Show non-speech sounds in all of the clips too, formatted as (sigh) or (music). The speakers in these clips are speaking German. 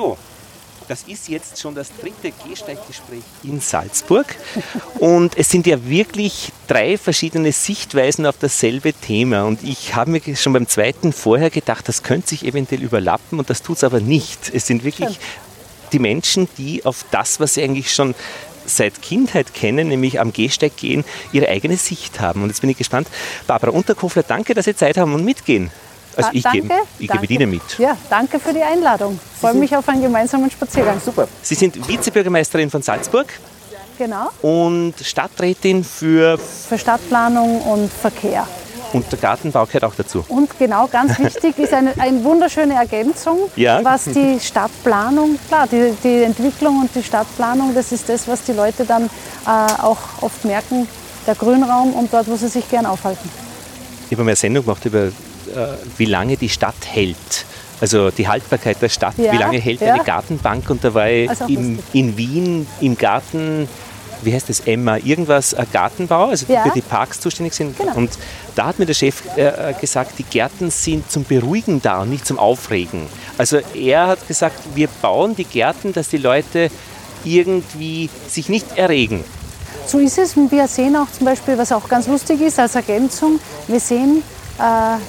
So, das ist jetzt schon das dritte Gehsteiggespräch in Salzburg. Und es sind ja wirklich drei verschiedene Sichtweisen auf dasselbe Thema. Und ich habe mir schon beim zweiten vorher gedacht, das könnte sich eventuell überlappen und das tut es aber nicht. Es sind wirklich die Menschen, die auf das, was sie eigentlich schon seit Kindheit kennen, nämlich am Gehsteig gehen, ihre eigene Sicht haben. Und jetzt bin ich gespannt. Barbara Unterkofler, danke, dass Sie Zeit haben und mitgehen. Also ich, danke, gebe, ich danke. gebe Ihnen mit. Ja, danke für die Einladung. Freue mich auf einen gemeinsamen Spaziergang. Super. Sie sind Vizebürgermeisterin von Salzburg Genau. und Stadträtin für Für Stadtplanung und Verkehr. und der Gartenbau gehört auch dazu. Und genau, ganz (laughs) wichtig ist eine, eine wunderschöne Ergänzung, Ja. was die Stadtplanung, klar, die, die Entwicklung und die Stadtplanung, das ist das, was die Leute dann äh, auch oft merken, der Grünraum und dort, wo sie sich gern aufhalten. Ich habe mal eine Sendung gemacht über, wie lange die Stadt hält. Also die Haltbarkeit der Stadt, Ja, wie lange hält ja. eine Gartenbank und da war ich Also im, in Wien im Garten, wie heißt das, Emma, irgendwas, Gartenbau, also Ja. für die Parks zuständig sind. Genau. Und da hat mir der Chef äh, gesagt, die Gärten sind zum Beruhigen da und nicht zum Aufregen. Also er hat gesagt, wir bauen die Gärten, dass die Leute irgendwie sich nicht erregen. So ist es. Und wir sehen auch zum Beispiel, was auch ganz lustig ist als Ergänzung, wir sehen, äh,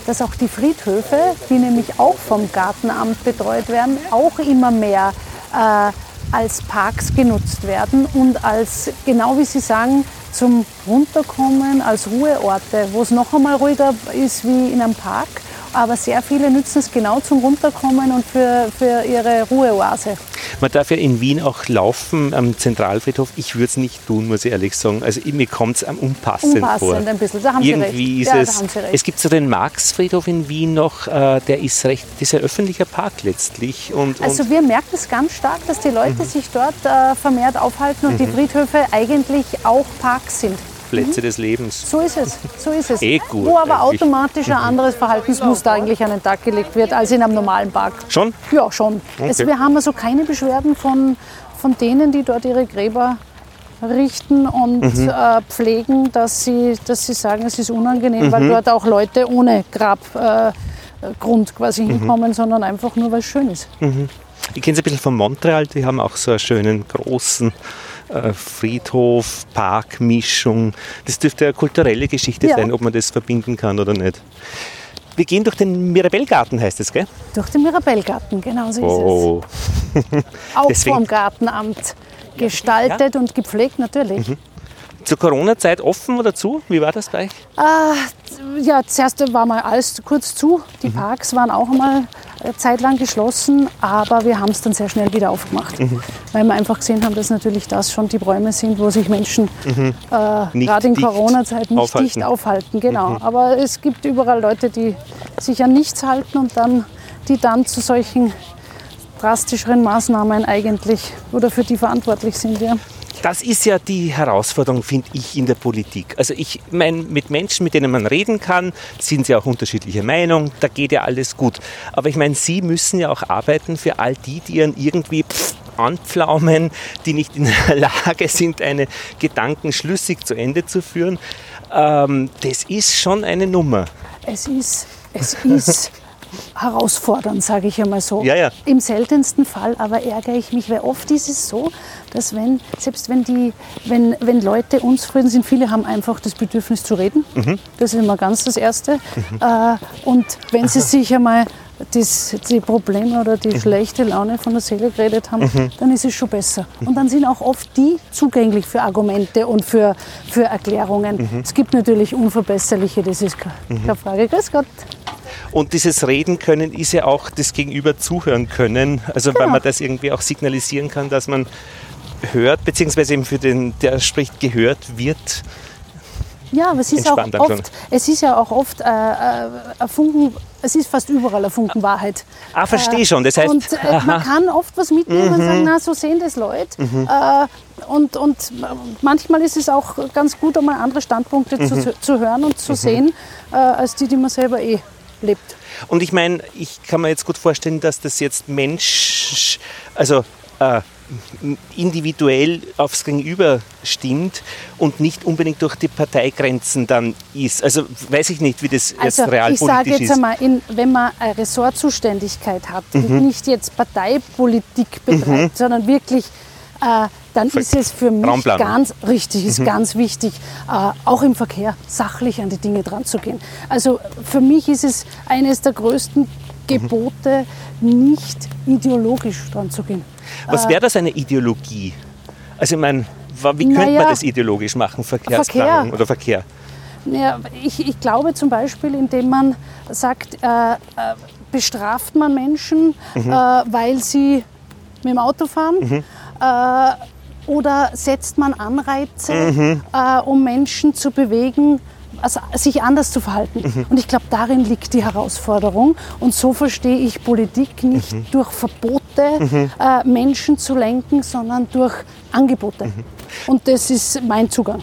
dass auch die Friedhöfe, die nämlich auch vom Gartenamt betreut werden, auch immer mehr äh, als Parks genutzt werden und als, genau wie Sie sagen, zum Runterkommen, als Ruheorte, wo es noch einmal ruhiger ist wie in einem Park. Aber sehr viele nützen es genau zum Runterkommen und für, für ihre Ruheoase. Man darf ja in Wien auch laufen am Zentralfriedhof. Ich würde es nicht tun, muss ich ehrlich sagen. Also mir kommt es am unpassend, vor. Unpassend ein bisschen, da haben Sie Irgendwie recht. ist Ja, da es. Sie recht. Es gibt so den Marxfriedhof in Wien noch, äh, der ist recht, das ist ein öffentlicher Park letztlich. Und, Also und wir merken es ganz stark, dass die Leute sich dort äh, vermehrt aufhalten und die Friedhöfe eigentlich auch Parks sind. Plätze des Lebens. So ist es, so ist es. (laughs) Eh gut Wo aber eigentlich. automatisch ein anderes Verhaltensmuster eigentlich an den Tag gelegt wird als in einem normalen Park. Schon? Ja, schon. Es, wir haben also keine Beschwerden von, von denen, die dort ihre Gräber richten und Mhm. äh, pflegen, dass sie, dass sie sagen, es ist unangenehm, Mhm. weil dort auch Leute ohne Grabgrund äh, quasi Mhm. hinkommen, sondern einfach nur, weil es schön ist. Ich kenne es ein bisschen von Montreal, die haben auch so einen schönen großen äh, Friedhof, Parkmischung. Das dürfte eine kulturelle Geschichte Ja. sein, ob man das verbinden kann oder nicht. Wir gehen durch den Mirabellgarten, heißt es, gell? Durch den Mirabellgarten, genau so ist Oh. es. Auch (laughs) Deswegen- vom Gartenamt gestaltet und gepflegt natürlich. Mhm. Zur Corona-Zeit offen oder zu? Wie war das bei euch? Ja, zuerst war mal alles kurz zu. Die Mhm. Parks waren auch mal eine Zeit lang geschlossen, aber wir haben es dann sehr schnell wieder aufgemacht. Mhm. Weil wir einfach gesehen haben, dass natürlich das schon die Räume sind, wo sich Menschen äh, Mhm. Nicht gerade in dicht Corona-Zeit nicht aufhalten. dicht aufhalten. Genau. Mhm. Aber es gibt überall Leute, die sich an nichts halten und dann, die dann zu solchen drastischeren Maßnahmen eigentlich oder für die verantwortlich sind. Ja. Das ist ja die Herausforderung, finde ich, in der Politik. Also ich meine, mit Menschen, mit denen man reden kann, sind sie auch unterschiedlicher Meinung, da geht ja alles gut. Aber ich meine, sie müssen ja auch arbeiten für all die, die ihren irgendwie pff, anpflaumen, die nicht in der (laughs) Lage sind, eine Gedanken schlüssig zu Ende zu führen. Ähm, das ist schon eine Nummer. Es ist, es ist herausfordernd, sage ich einmal so. Ja, ja. Im seltensten Fall aber ärgere ich mich, weil oft ist es so, dass wenn, selbst wenn, die, wenn, wenn Leute unzufrieden sind, viele haben einfach das Bedürfnis zu reden. Mhm. Das ist immer ganz das Erste. Äh, und wenn sie sich einmal das, die Probleme oder die Mhm. schlechte Laune von der Seele geredet haben, dann ist es schon besser. Und dann sind auch oft die zugänglich für Argumente und für, für Erklärungen. Mhm. Es gibt natürlich unverbesserliche, das ist keine keine Frage. Grüß Gott. Und dieses Reden können ist ja auch das Gegenüber zuhören können. Also weil Genau. man das irgendwie auch signalisieren kann, dass man hört, beziehungsweise eben für den, der spricht, gehört wird. Ja, aber es ist, auch schon. oft, es ist ja auch oft äh, äh, ein Funken, es ist fast überall ein Funken Wahrheit. Ah, verstehe schon. Das heißt, Mhm. Und äh, (laughs) man kann oft was mitnehmen und sagen, na, so sehen das Leute. Äh, und, und manchmal ist es auch ganz gut, einmal andere Standpunkte Mhm. zu, zu hören und zu sehen, äh, als die, die man selber eh lebt. und ich meine, ich kann mir jetzt gut vorstellen, dass das jetzt Mensch, also äh, individuell aufs Gegenüber stimmt und nicht unbedingt durch die Parteigrenzen dann ist. Also weiß ich nicht, wie das also jetzt realpolitisch ist. Ich sage jetzt ist. einmal, in, wenn man eine Ressortzuständigkeit hat mhm. und nicht jetzt Parteipolitik betreibt, mhm. sondern wirklich äh, dann ist es für mich ganz richtig, ist mhm. ganz wichtig, äh, auch im Verkehr sachlich an die Dinge dran zu gehen. Also für mich ist es eines der größten Gebote, mhm. nicht ideologisch dran zu gehen. Was wäre das eine Ideologie? Also ich meine, wie könnte naja, man das ideologisch machen, Verkehrsplanung Verkehr. oder Verkehr? Ja, ich, ich, glaube zum Beispiel, indem man sagt, äh, äh, bestraft man Menschen, mhm. äh, weil sie mit dem Auto fahren. Mhm. Äh, oder setzt man Anreize, mhm. äh, um Menschen zu bewegen, also sich anders zu verhalten. Mhm. Und ich glaube, darin liegt die Herausforderung. Und so verstehe ich Politik nicht mhm. durch Verbote mhm. äh, Menschen zu lenken, sondern durch Angebote. Mhm. Und das ist mein Zugang.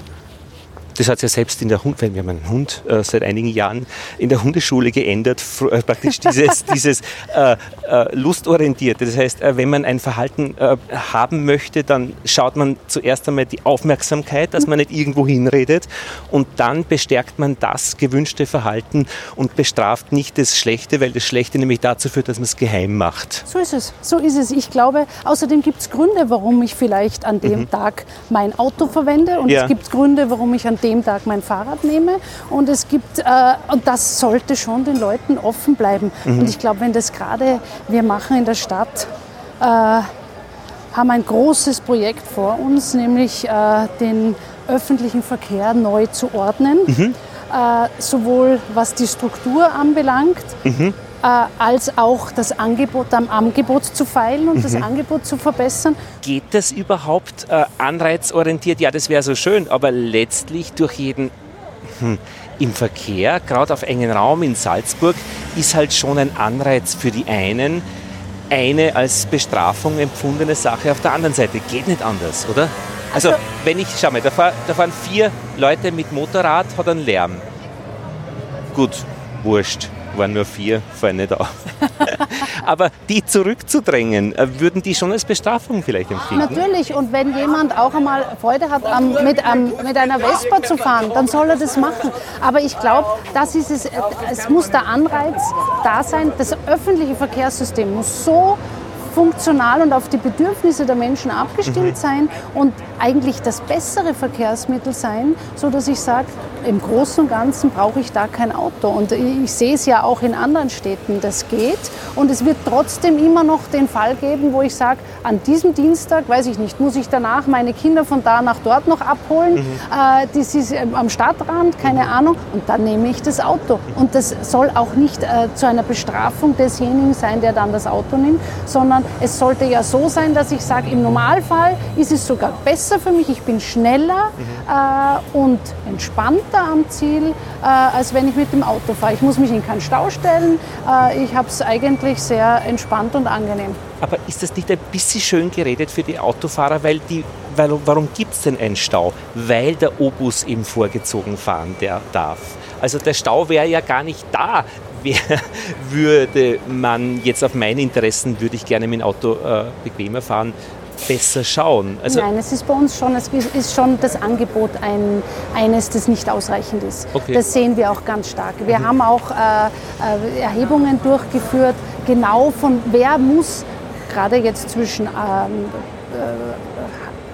Das hat ja selbst in der Hund, wir haben einen Hund äh, seit einigen Jahren in der Hundeschule geändert, äh, praktisch dieses, (laughs) dieses äh, äh, lustorientierte. Das heißt, äh, wenn man ein Verhalten äh, haben möchte, dann schaut man zuerst einmal die Aufmerksamkeit, dass man nicht irgendwo hinredet und dann bestärkt man das gewünschte Verhalten und bestraft nicht das Schlechte, weil das Schlechte nämlich dazu führt, dass man es geheim macht. So ist es, so ist es. Ich glaube, außerdem gibt es Gründe, warum ich vielleicht an dem mhm. Tag mein Auto verwende und ja. es gibt Gründe, warum ich an dem dem Tag mein Fahrrad nehme. Und es gibt, äh, und das sollte schon den Leuten offen bleiben. Mhm. Und ich glaube, wenn das gerade wir machen in der Stadt, äh, haben ein großes Projekt vor uns, nämlich äh, den öffentlichen Verkehr neu zu ordnen. Mhm. Äh, sowohl was die Struktur anbelangt, mhm. Äh, als auch das Angebot am Angebot zu feilen und mhm. das Angebot zu verbessern. Geht das überhaupt äh, anreizorientiert? Ja, das wäre so schön, aber letztlich durch jeden hm, im Verkehr, gerade auf engen Raum in Salzburg, ist halt schon ein Anreiz für die einen, eine als Bestrafung empfundene Sache auf der anderen Seite. Geht nicht anders, oder? Also, also wenn ich, schau mal, da, fahr, da fahren vier Leute mit Motorrad, hat einen Lärm. Gut, wurscht waren nur vier, fallen nicht auf. (laughs) Aber die zurückzudrängen, äh, würden die schon als Bestrafung vielleicht empfehlen? Natürlich, und wenn jemand auch einmal Freude hat, mit, mit einer Vespa zu fahren, dann soll er das machen. Aber ich glaube, das ist es, es muss der Anreiz da sein, das öffentliche Verkehrssystem muss so funktional und auf die Bedürfnisse der Menschen abgestimmt mhm. sein und eigentlich das bessere Verkehrsmittel sein, so dass ich sage, im Großen und Ganzen brauche ich da kein Auto. Und ich sehe es ja auch in anderen Städten, das geht. Und es wird trotzdem immer noch den Fall geben, wo ich sage, an diesem Dienstag, weiß ich nicht, muss ich danach meine Kinder von da nach dort noch abholen. Mhm. Äh, das ist ähm, am Stadtrand, keine mhm. Ahnung. Und dann nehme ich das Auto. Und das soll auch nicht äh, zu einer Bestrafung desjenigen sein, der dann das Auto nimmt, sondern es sollte ja so sein, dass ich sage, im Normalfall ist es sogar besser für mich, ich bin schneller mhm. äh, und entspannter am Ziel, äh, als wenn ich mit dem Auto fahre. Ich muss mich in keinen Stau stellen, äh, ich habe es eigentlich sehr entspannt und angenehm. Aber ist das nicht ein bisschen schön geredet für die Autofahrer, weil die weil, warum gibt es denn einen Stau? Weil der Obus eben vorgezogen fahren der darf. Also der Stau wäre ja gar nicht da, (laughs) würde man jetzt auf meine Interessen, würde ich gerne mit dem Auto äh, bequemer fahren, besser schauen? Also Nein, es ist bei uns schon, es ist schon das Angebot ein, eines, das nicht ausreichend ist. Okay. Das sehen wir auch ganz stark. Wir mhm. haben auch äh, äh Erhebungen durchgeführt, genau von wer muss, gerade jetzt zwischen ähm, äh,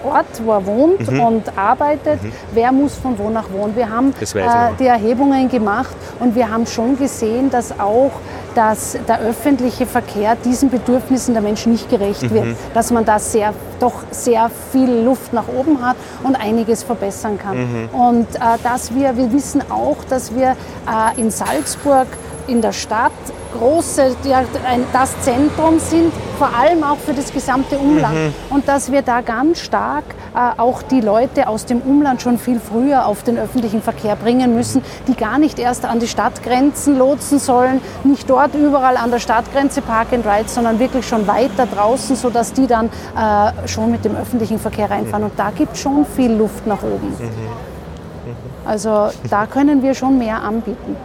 Ort, wo er wohnt mhm. und arbeitet, mhm. wer muss von wo nach wo. Und wir haben äh, die Erhebungen gemacht und wir haben schon gesehen, dass auch dass der öffentliche Verkehr diesen Bedürfnissen der Menschen nicht gerecht mhm. wird, dass man da sehr, doch sehr viel Luft nach oben hat und einiges verbessern kann. Mhm. Und äh, dass wir, wir wissen auch, dass wir äh, in Salzburg in der Stadt große, die das Zentrum sind, vor allem auch für das gesamte Umland. Mhm. Und dass wir da ganz stark äh, auch die Leute aus dem Umland schon viel früher auf den öffentlichen Verkehr bringen müssen, die gar nicht erst an die Stadtgrenzen lotsen sollen, nicht dort überall an der Stadtgrenze Park and Ride, sondern wirklich schon weiter draußen, sodass die dann äh, schon mit dem öffentlichen Verkehr reinfahren. Und da gibt es schon viel Luft nach oben. Mhm. Also da können wir schon mehr anbieten.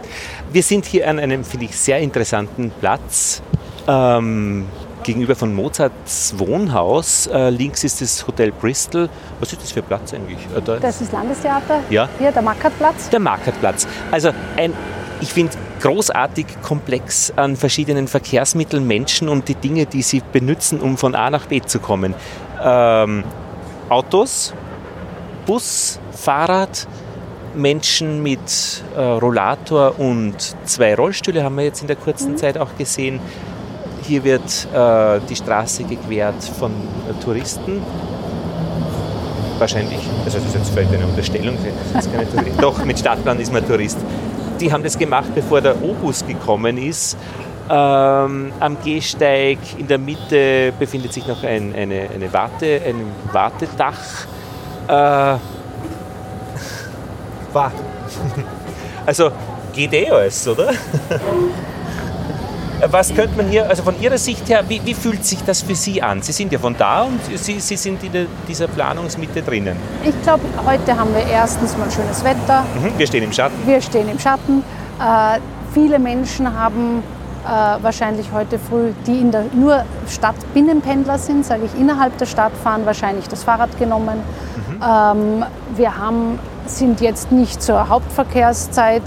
Wir sind hier an einem, finde ich, sehr interessanten Platz. Ähm, gegenüber von Mozarts Wohnhaus. Äh, links ist das Hotel Bristol. Was ist das für ein Platz eigentlich? Äh, da das ist Landestheater. Ja. Hier, der Markertplatz. Der Markertplatz. Also ein, ich finde, großartig komplex an verschiedenen Verkehrsmitteln, Menschen und die Dinge, die sie benutzen, um von A nach B zu kommen. Ähm, Autos, Bus, Fahrrad, Menschen mit äh, Rollator und zwei Rollstühle haben wir jetzt in der kurzen mhm. Zeit auch gesehen. Hier wird äh, die Straße gequert von äh, Touristen. Wahrscheinlich, also das ist jetzt vielleicht eine Unterstellung, (laughs) doch mit Stadtplan ist man Tourist. Die haben das gemacht, bevor der Obus gekommen ist. Ähm, am Gehsteig in der Mitte befindet sich noch ein, eine, eine Warte, ein Wartedach. War. (laughs) Also geht eh alles, oder? (laughs) Was könnte man hier, also von Ihrer Sicht her, wie, wie, fühlt sich das für Sie an? Sie sind ja von da und Sie, Sie sind in dieser Planungsmitte drinnen. Ich glaube, heute haben wir erstens mal schönes Wetter. Mhm, wir stehen im Schatten. Wir stehen im Schatten. Äh, viele Menschen haben äh, wahrscheinlich heute früh, die in der nur Stadtbinnenpendler sind, sage ich, innerhalb der Stadt fahren, wahrscheinlich das Fahrrad genommen. Mhm. Ähm, wir haben, sind jetzt nicht zur Hauptverkehrszeit.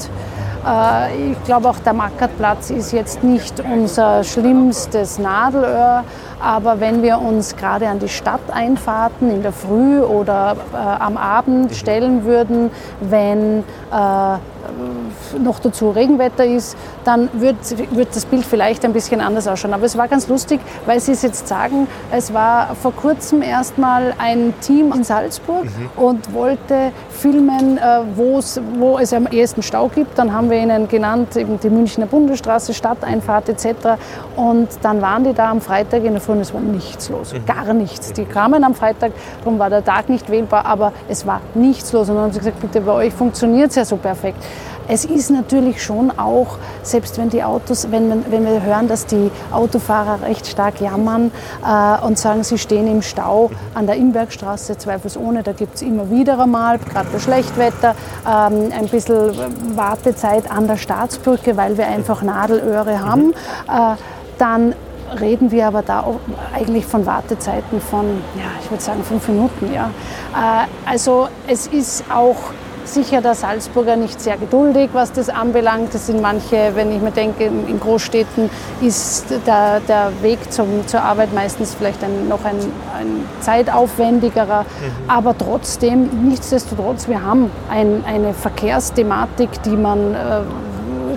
Äh, ich glaube auch der Mackertplatz ist jetzt nicht unser schlimmstes Nadelöhr, aber wenn wir uns gerade an die Stadteinfahrten in der Früh oder äh, am Abend stellen würden, wenn äh, noch dazu Regenwetter ist, dann wird, wird das Bild vielleicht ein bisschen anders ausschauen. Aber es war ganz lustig, weil Sie es jetzt sagen, es war vor kurzem erstmal ein Team in Salzburg mhm. und wollte filmen, äh, wo es am ehesten Stau gibt. Dann haben wir ihnen genannt, eben die Münchner Bundesstraße, Stadteinfahrt etc. Und dann waren die da am Freitag in der Früh und es war nichts los, mhm. gar nichts. Die kamen am Freitag, darum war der Tag nicht wählbar, aber es war nichts los. Und dann haben sie gesagt, bitte, bei euch funktioniert es ja so perfekt. Es ist natürlich schon auch, selbst wenn die Autos, wenn, man, wenn wir hören, dass die Autofahrer recht stark jammern äh, und sagen, sie stehen im Stau an der Imbergstraße, zweifelsohne, da gibt es immer wieder einmal, gerade bei Schlechtwetter, ähm, ein bisschen Wartezeit an der Staatsbrücke, weil wir einfach Nadelöhre haben. Äh, dann reden wir aber da eigentlich von Wartezeiten von, ja, ich würde sagen fünf Minuten. Ja. Äh, also es ist auch sicher der Salzburger nicht sehr geduldig, was das anbelangt. Das sind manche, wenn ich mir denke, in Großstädten ist der, der Weg zum, zur Arbeit meistens vielleicht ein, noch ein, ein zeitaufwendigerer. Mhm. Aber trotzdem, nichtsdestotrotz, wir haben ein, eine Verkehrsthematik, die man äh,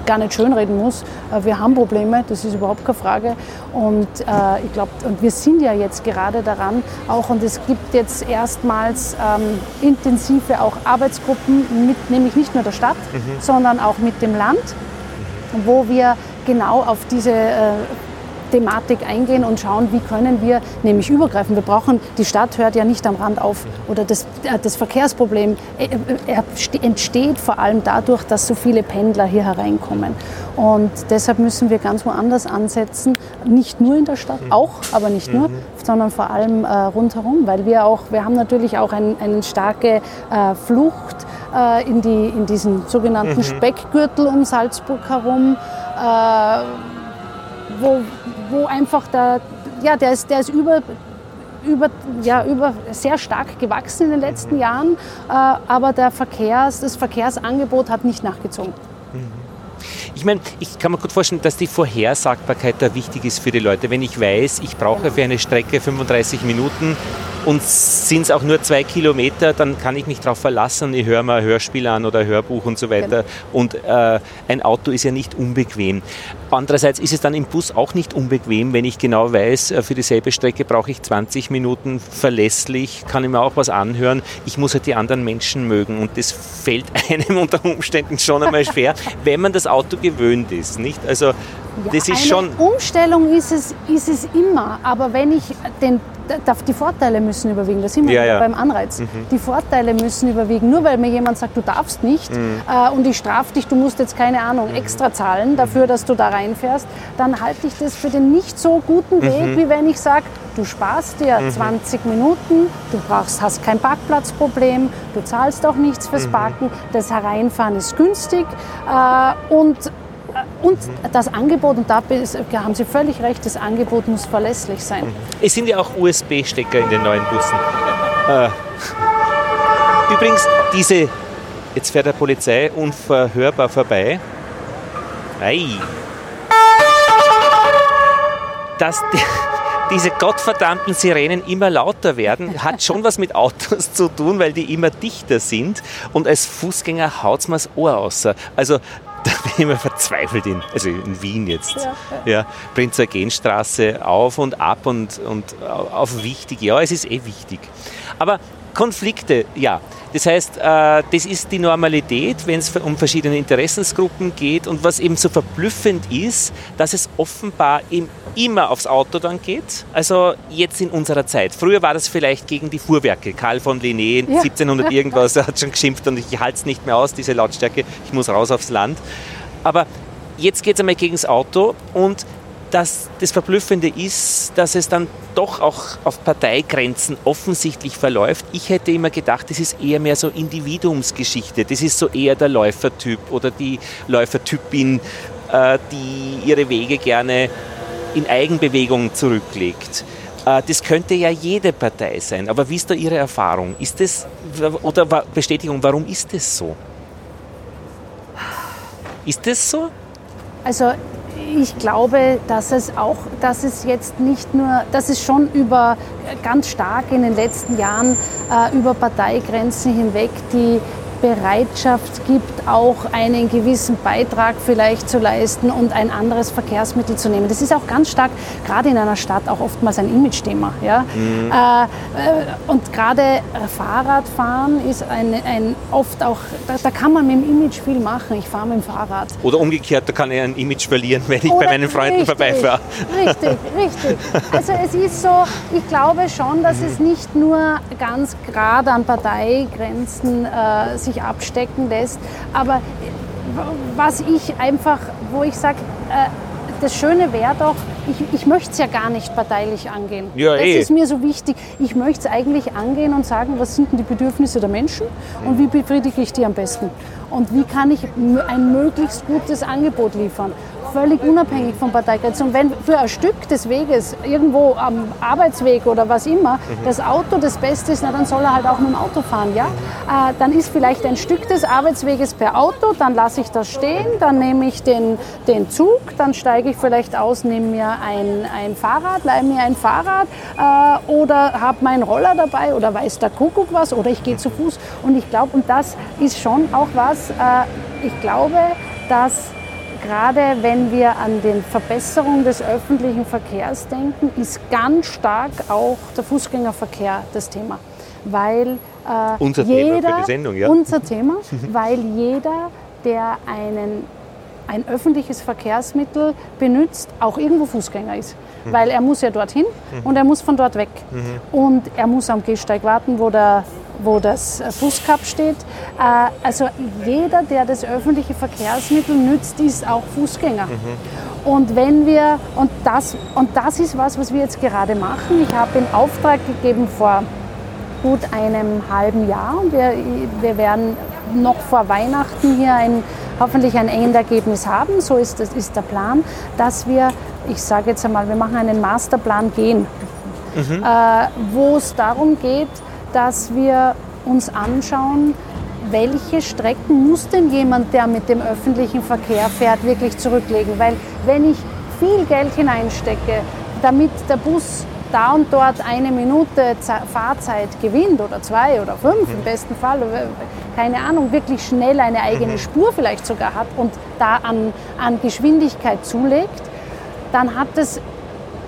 gar nicht schönreden muss. Äh, wir haben Probleme, das ist überhaupt keine Frage. Und äh, ich glaube, und wir sind ja jetzt gerade daran, auch und es gibt jetzt erstmals ähm, intensive auch Arbeitsgruppen mit, nämlich nicht nur der Stadt, mhm. sondern auch mit dem Land, wo wir genau auf diese äh, Thematik eingehen und schauen, wie können wir nämlich übergreifen. Wir brauchen, die Stadt hört ja nicht am Rand auf oder das, äh, das Verkehrsproblem äh, äh, entsteht vor allem dadurch, dass so viele Pendler hier hereinkommen. Und deshalb müssen wir ganz woanders ansetzen, nicht nur in der Stadt, mhm. auch, aber nicht nur, mhm. sondern vor allem äh, rundherum, weil wir auch, wir haben natürlich auch ein, eine starke äh, Flucht äh, in, die, in diesen sogenannten mhm. Speckgürtel um Salzburg herum wo, wo einfach der, ja, der ist, der ist über, über, ja, über sehr stark gewachsen in den letzten Jahren, äh, aber der Verkehrs, das Verkehrsangebot hat nicht nachgezogen. Ich meine, ich kann mir gut vorstellen, dass die Vorhersagbarkeit da wichtig ist für die Leute. Wenn ich weiß, ich brauche für eine Strecke 35 Minuten, und sind es auch nur zwei Kilometer, dann kann ich mich darauf verlassen, ich höre mal Hörspiel an oder Hörbuch und so weiter. Genau. Und äh, ein Auto ist ja nicht unbequem. Andererseits ist es dann im Bus auch nicht unbequem, wenn ich genau weiß, äh, für dieselbe Strecke brauche ich 20 Minuten verlässlich, kann ich mir auch was anhören. Ich muss halt die anderen Menschen mögen und das fällt (laughs) einem unter Umständen schon einmal schwer, wenn man das Auto gewöhnt ist. Nicht? Also das ist schon Umstellung ist es, ist es immer, aber wenn ich den die Vorteile müssen überwiegen, das sind wir ja, ja. beim Anreiz. Mhm. Die Vorteile müssen überwiegen. Nur weil mir jemand sagt, du darfst nicht mhm. äh, und ich strafe dich, du musst jetzt keine Ahnung mhm. extra zahlen dafür, dass du da reinfährst, dann halte ich das für den nicht so guten Weg, mhm. wie wenn ich sage, du sparst dir 20 mhm. Minuten, du brauchst, hast kein Parkplatzproblem, du zahlst auch nichts fürs mhm. Parken, das Hereinfahren ist günstig äh, und Und das Angebot, und da haben Sie völlig recht, das Angebot muss verlässlich sein. Es sind ja auch USB-Stecker in den neuen Bussen. Äh, übrigens, diese, jetzt fährt der Polizei unverhörbar vorbei. Ei. Dass die, diese gottverdammten Sirenen immer lauter werden, hat schon was mit Autos zu tun, weil die immer dichter sind. Und als Fußgänger haut es mir das Ohr aus. Also da bin ich immer verzweifelt in, also in Wien jetzt. Ja, ja. ja Prinzer Genstraße auf und ab und, und auf wichtig. Ja, es ist eh wichtig. Aber Konflikte, ja. Das heißt, äh, das ist die Normalität, wenn es um verschiedene Interessensgruppen geht. Und was eben so verblüffend ist, dass es offenbar eben immer aufs Auto dann geht. Also jetzt in unserer Zeit. Früher war das vielleicht gegen die Fuhrwerke. Karl von Linné, ja. 1700 irgendwas, (laughs) er hat schon geschimpft und ich halte es nicht mehr aus, diese Lautstärke. Ich muss raus aufs Land. Aber jetzt geht es einmal gegen das Auto und das, das Verblüffende ist, dass es dann doch auch auf Parteigrenzen offensichtlich verläuft. Ich hätte immer gedacht, das ist eher mehr so Individuumsgeschichte. Das ist so eher der Läufertyp oder die Läufertypin, äh, die ihre Wege gerne in Eigenbewegung zurücklegt. Äh, das könnte ja jede Partei sein. Aber wie ist da Ihre Erfahrung? Ist das, oder Bestätigung, warum ist das so? Ist das so? Also ich glaube, dass es auch, dass es jetzt nicht nur, dass es schon über ganz stark in den letzten Jahren äh, über Parteigrenzen hinweg die Bereitschaft gibt, auch einen gewissen Beitrag vielleicht zu leisten und ein anderes Verkehrsmittel zu nehmen. Das ist auch ganz stark, gerade in einer Stadt, auch oftmals ein Image-Thema. Ja? Mhm. Äh, äh und gerade Fahrradfahren ist ein, ein oft auch, da, da, kann man mit dem Image viel machen. Ich fahre mit dem Fahrrad. Oder umgekehrt, da kann ich ein Image verlieren, wenn ich Oder bei meinen Freunden richtig, vorbeifahre. Richtig, richtig. Also es ist so, ich glaube schon, dass mhm. es nicht nur ganz gerade an Parteigrenzen äh, sich abstecken lässt. Aber was ich einfach, wo ich sage, äh, das Schöne wäre doch, ich, ich möchte es ja gar nicht parteilich angehen. Ja, das eh. ist mir so wichtig. Ich möchte es eigentlich angehen und sagen, was sind denn die Bedürfnisse der Menschen und wie befriedige ich die am besten? Und wie kann ich ein möglichst gutes Angebot liefern? Völlig unabhängig von Parteigrenzen. Und wenn für ein Stück des Weges, irgendwo am Arbeitsweg oder was immer, mhm. das Auto das Beste ist, na, dann soll er halt auch mit dem Auto fahren. Ja? Äh, dann ist vielleicht ein Stück des Arbeitsweges per Auto, dann lasse ich das stehen, dann nehme ich den, den Zug, dann steige ich vielleicht aus, nehme mir ein, ein Fahrrad, leihe mir ein Fahrrad äh, oder habe meinen Roller dabei oder weiß der Kuckuck was oder ich gehe zu Fuß. Und ich glaube, und das ist schon auch was, äh, ich glaube, dass gerade wenn wir an die Verbesserung des öffentlichen Verkehrs denken, ist ganz stark auch der Fußgängerverkehr das Thema. Weil äh, unser jeder, Thema für die Sendung, ja. Unser Thema, (laughs) weil jeder, der einen, ein öffentliches Verkehrsmittel benutzt, auch irgendwo Fußgänger ist. Mhm. Weil er muss ja dorthin mhm. und er muss von dort weg. Mhm. Und er muss am Gehsteig warten, wo der wo das Fußkap steht. Äh, also jeder, der das öffentliche Verkehrsmittel nützt, ist auch Fußgänger. Mhm. Und wenn wir, und das, und das ist was, was wir jetzt gerade machen. Ich habe in Auftrag gegeben vor gut einem halben Jahr und wir, wir werden noch vor Weihnachten hier ein, hoffentlich ein Endergebnis haben. So ist, das ist der Plan, dass wir, ich sage jetzt einmal, wir machen einen Masterplan gehen, mhm. äh, wo es darum geht, dass wir uns anschauen, welche Strecken muss denn jemand, der mit dem öffentlichen Verkehr fährt, wirklich zurücklegen? Weil wenn ich viel Geld hineinstecke, damit der Bus da und dort eine Minute Fahrzeit gewinnt oder zwei oder fünf im besten Fall, keine Ahnung, wirklich schnell eine eigene mhm. Spur vielleicht sogar hat und da an, an Geschwindigkeit zulegt, dann hat es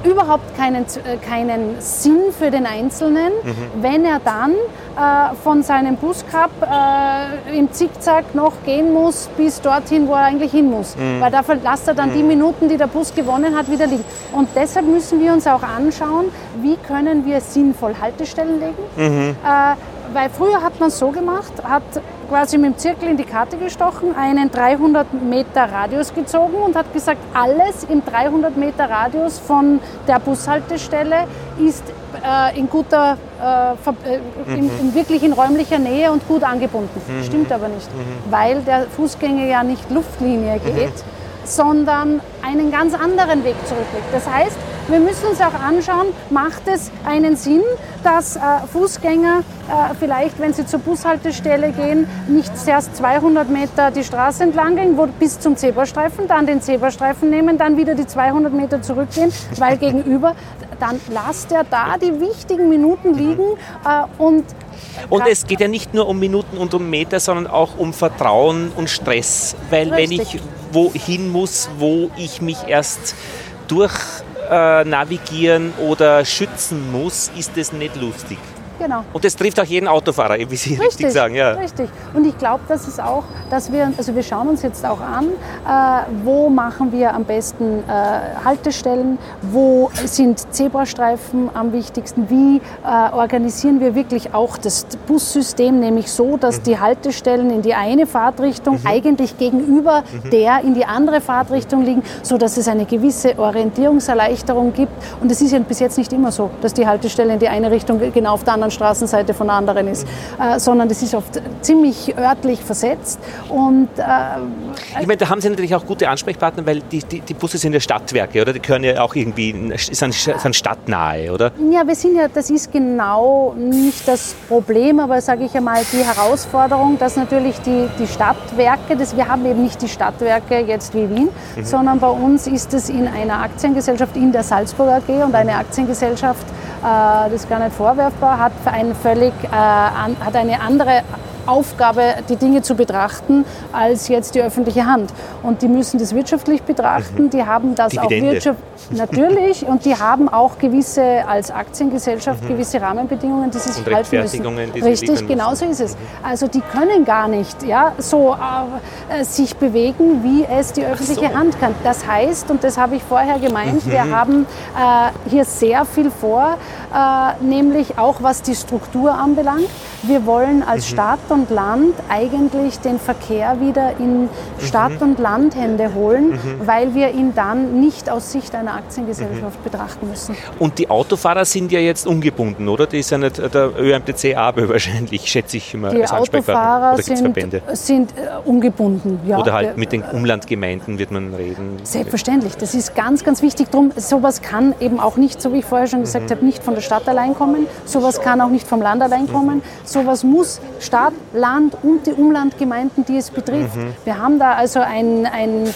überhaupt keinen, äh, keinen Sinn für den Einzelnen, mhm. wenn er dann äh, von seinem Buscup äh, im Zickzack noch gehen muss bis dorthin, wo er eigentlich hin muss. Mhm. Weil dafür lasst er dann mhm. die Minuten, die der Bus gewonnen hat, wieder liegen. Und deshalb müssen wir uns auch anschauen, wie können wir sinnvoll Haltestellen legen. Mhm. Äh, weil früher hat man es so gemacht, hat quasi mit dem Zirkel in die Karte gestochen, einen 300 Meter Radius gezogen und hat gesagt, alles im 300 Meter Radius von der Bushaltestelle ist äh, in guter, äh, äh in, mhm. in, wirklich in räumlicher Nähe und gut angebunden. Mhm. Stimmt aber nicht, mhm. weil der Fußgänger ja nicht Luftlinie geht, sondern einen ganz anderen Weg zurücklegt. Das heißt, wir müssen uns auch anschauen, macht es einen Sinn, dass äh, Fußgänger äh, vielleicht, wenn sie zur Bushaltestelle gehen, nicht zuerst 200 Meter die Straße entlang gehen, wo, bis zum Zebrastreifen, dann den Zebrastreifen nehmen, dann wieder die 200 Meter zurückgehen, weil (laughs) gegenüber, dann lasst er da die wichtigen Minuten liegen äh, und und es geht ja nicht nur um Minuten und um Meter, sondern auch um Vertrauen und Stress. Weil Richtig. wenn ich wohin muss, wo ich mich erst durch äh, navigieren oder schützen muss, ist das nicht lustig. Genau. Und das trifft auch jeden Autofahrer, wie Sie richtig, richtig sagen. Ja. Richtig. Und ich glaube, das ist auch, dass wir, also wir schauen uns jetzt auch an, äh, wo machen wir am besten äh, Haltestellen, wo sind Zebrastreifen am wichtigsten, wie äh, organisieren wir wirklich auch das Bussystem, nämlich so, dass mhm. die Haltestellen in die eine Fahrtrichtung mhm. eigentlich gegenüber mhm. der in die andere Fahrtrichtung liegen, sodass es eine gewisse Orientierungserleichterung gibt. Und es ist ja bis jetzt nicht immer so, dass die Haltestelle in die eine Richtung genau auf der anderen anderen Straßenseite von anderen ist, äh, sondern das ist oft ziemlich örtlich versetzt. Und, äh, ich meine, da haben Sie natürlich auch gute Ansprechpartner, weil die, die, die Busse sind ja Stadtwerke, oder? Die können ja auch irgendwie, sind, sind stadtnahe, oder? Ja, wir sind ja, das ist genau nicht das Problem, aber sage ich einmal, die Herausforderung, dass natürlich die, die Stadtwerke, das, wir haben eben nicht die Stadtwerke jetzt wie Wien, mhm. sondern bei uns ist es in einer Aktiengesellschaft in der Salzburg AG und eine Aktiengesellschaft das ist gar nicht vorwerfbar, hat, ein völlig, äh, hat eine andere Aufgabe, die Dinge zu betrachten, als jetzt die öffentliche Hand. Und die müssen das wirtschaftlich betrachten, mhm. die haben das Dividende. auch wirtschaftlich, natürlich, und die haben auch gewisse, als Aktiengesellschaft, mhm. gewisse Rahmenbedingungen, die sie sich halten müssen. Richtig, genau so ist es. Mhm. Also die können gar nicht ja, so äh, sich bewegen, wie es die öffentliche so. Hand kann. Das heißt, und das habe ich vorher gemeint, mhm. wir haben äh, hier sehr viel vor, äh, nämlich auch was die Struktur anbelangt. Wir wollen als mhm. Stadt und Land eigentlich den Verkehr wieder in Stadt- mhm. und Landhände holen, mhm. weil wir ihn dann nicht aus Sicht einer Aktiengesellschaft mhm. betrachten müssen. Und die Autofahrer sind ja jetzt ungebunden, oder? Die ist ja nicht der ÖMTC ABE (laughs) wahrscheinlich, schätze ich immer die als Autofahrer sind, sind äh, ungebunden, ja. Oder halt mit den Umlandgemeinden wird man reden. Selbstverständlich, das ist ganz, ganz wichtig. Drum, sowas kann eben auch nicht, so wie ich vorher schon gesagt mhm. habe, nicht von der Stadt allein kommen. Sowas kann auch nicht vom Land allein kommen. Sowas muss Stadt, Land und die Umlandgemeinden, die es betrifft. Mhm. Wir haben da also einen, einen,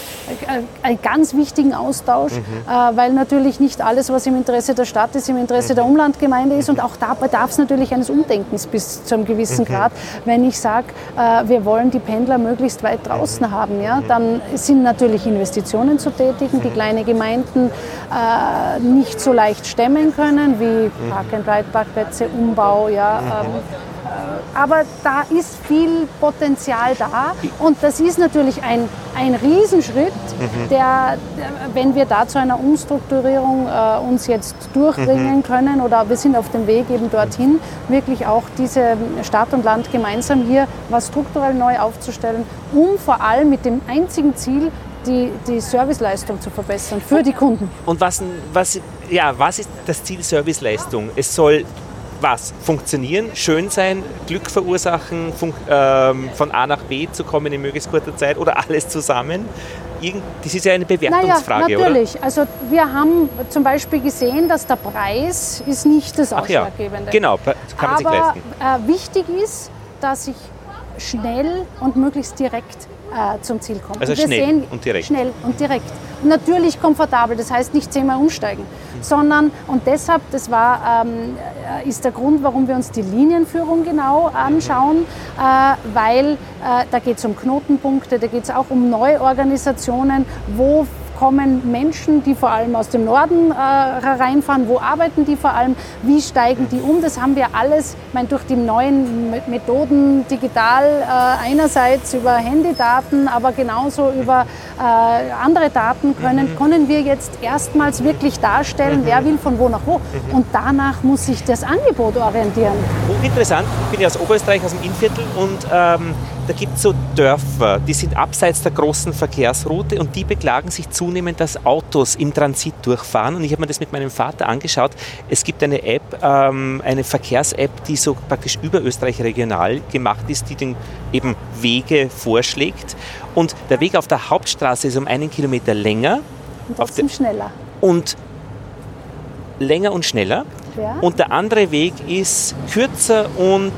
einen ganz wichtigen Austausch, mhm. äh, weil natürlich nicht alles, was im Interesse der Stadt ist, im Interesse der Umlandgemeinde ist. Und auch da bedarf es natürlich eines Umdenkens bis zu einem gewissen Grad. Wenn ich sage, äh, wir wollen die Pendler möglichst weit draußen haben, ja, dann sind natürlich Investitionen zu tätigen, die kleine Gemeinden äh, nicht so leicht stemmen können, wie Park-and-Ride-Parkplätze, Umbau, ja, ähm, aber da ist viel Potenzial da und das ist natürlich ein, ein Riesenschritt, mhm. der, wenn wir da zu einer Umstrukturierung äh, uns jetzt durchbringen mhm. können oder wir sind auf dem Weg eben dorthin, wirklich auch diese Stadt und Land gemeinsam hier was strukturell neu aufzustellen, um vor allem mit dem einzigen Ziel, die, die Serviceleistung zu verbessern für die Kunden. Und was, was, ja, was ist das Ziel Serviceleistung? Es soll was? Funktionieren, schön sein, Glück verursachen, ähm, von A nach B zu kommen in möglichst kurzer Zeit oder alles zusammen? das ist ja eine Bewertungsfrage, naja, natürlich. Oder? Also wir haben zum Beispiel gesehen, dass der Preis ist nicht das Ausschlaggebende. Ja, genau, kann man Aber, sich leisten. Äh, wichtig ist, dass ich schnell und möglichst direkt äh, zum Ziel komme. Also schnell und direkt. Schnell und direkt. Natürlich komfortabel, das heißt nicht zehnmal umsteigen, mhm. sondern, und deshalb, das war, ähm, äh, ist der Grund, warum wir uns die Linienführung genau anschauen, äh, weil äh, da geht es um Knotenpunkte, da geht es auch um Neuorganisationen, wo kommen Menschen, die vor allem aus dem Norden äh, hereinfahren? Wo arbeiten die vor allem? Wie steigen die um? Das haben wir alles ich meine, durch die neuen Methoden digital äh, einerseits über Handydaten, aber genauso über äh, andere Daten können, mhm. können wir jetzt erstmals wirklich darstellen, mhm. wer will von wo nach wo. Mhm. Und danach muss sich das Angebot orientieren. Hochinteressant. Ich bin ja aus Oberösterreich, aus dem Innviertel und ähm, da gibt es so Dörfer, die sind abseits der großen Verkehrsroute und die beklagen sich zunehmend, dass Autos im Transit durchfahren. Und ich habe mir das mit meinem Vater angeschaut. Es gibt eine App, ähm, eine Verkehrs-App, die so praktisch über Österreich regional gemacht ist, die den eben Wege vorschlägt. Und der Weg auf der Hauptstraße ist um einen Kilometer länger. Und trotzdem schneller. Und länger und schneller. Ja. Und der andere Weg ist kürzer und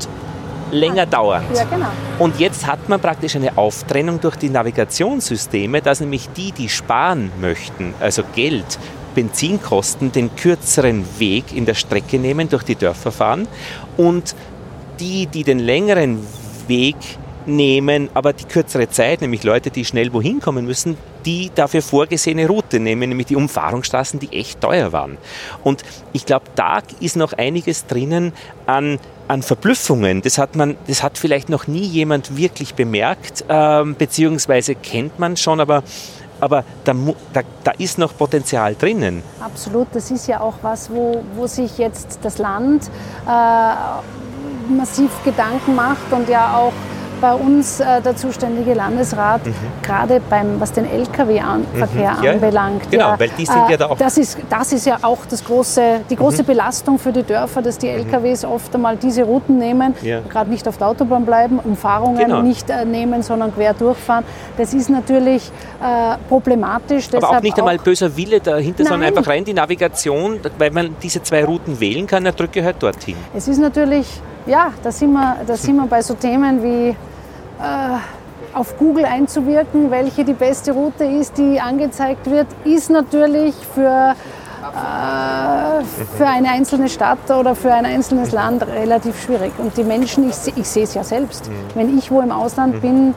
länger dauernd. Ja, genau. Und jetzt hat man praktisch eine Auftrennung durch die Navigationssysteme, dass nämlich die, die sparen möchten, also Geld, Benzinkosten, den kürzeren Weg in der Strecke nehmen, durch die Dörfer fahren und die, die den längeren Weg nehmen, aber die kürzere Zeit, nämlich Leute, die schnell wohin kommen müssen, die dafür vorgesehene Route nehmen, nämlich die Umfahrungsstraßen, die echt teuer waren. Und ich glaube, da ist noch einiges drinnen an an Verblüffungen, das hat man, das hat vielleicht noch nie jemand wirklich bemerkt, ähm, beziehungsweise kennt man schon, aber, aber da, da, da, ist noch Potenzial drinnen. Absolut, das ist ja auch was, wo, wo sich jetzt das Land äh, massiv Gedanken macht und ja auch bei uns äh, der zuständige Landesrat, mhm. gerade beim, was den Lkw-Verkehr mhm. ja, anbelangt. Genau, ja, weil die sind äh, ja da auch. Das ist, das ist ja auch das große, die große mhm. Belastung für die Dörfer, dass die LKWs mhm. oft einmal diese Routen nehmen, ja. gerade nicht auf der Autobahn bleiben, Umfahrungen genau. nicht äh, nehmen, sondern quer durchfahren. Das ist natürlich äh, problematisch. Aber auch nicht einmal böser Wille dahinter, Nein. sondern einfach rein die Navigation, weil man diese zwei Routen wählen kann, er drücke halt dorthin. Es ist natürlich ja, da sind wir, da sind wir bei so Themen wie äh, auf Google einzuwirken, welche die beste Route ist, die angezeigt wird, ist natürlich für, äh, für eine einzelne Stadt oder für ein einzelnes Land relativ schwierig. Und die Menschen, ich, ich sehe es ja selbst, mhm. wenn ich wo im Ausland mhm. bin,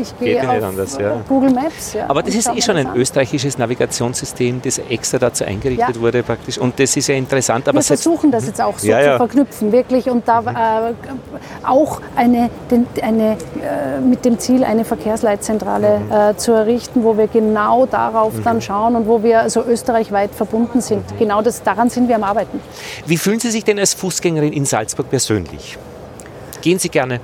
ich gehe Geht auf anders, ja. Google Maps. Ja, Aber das ist eh schon ein an. österreichisches Navigationssystem, das extra dazu eingerichtet ja. wurde praktisch. Und das ist ja interessant. Aber Wir versuchen das jetzt auch so zu verknüpfen, wirklich. Und da äh, auch eine, den, eine, äh, mit dem Ziel, eine Verkehrsleitzentrale mhm. äh, zu errichten, wo wir genau darauf mhm. dann schauen und wo wir also österreichweit verbunden sind. Mhm. Genau das, daran sind wir am Arbeiten. Wie fühlen Sie sich denn als Fußgängerin in Salzburg persönlich? Gehen Sie gerne?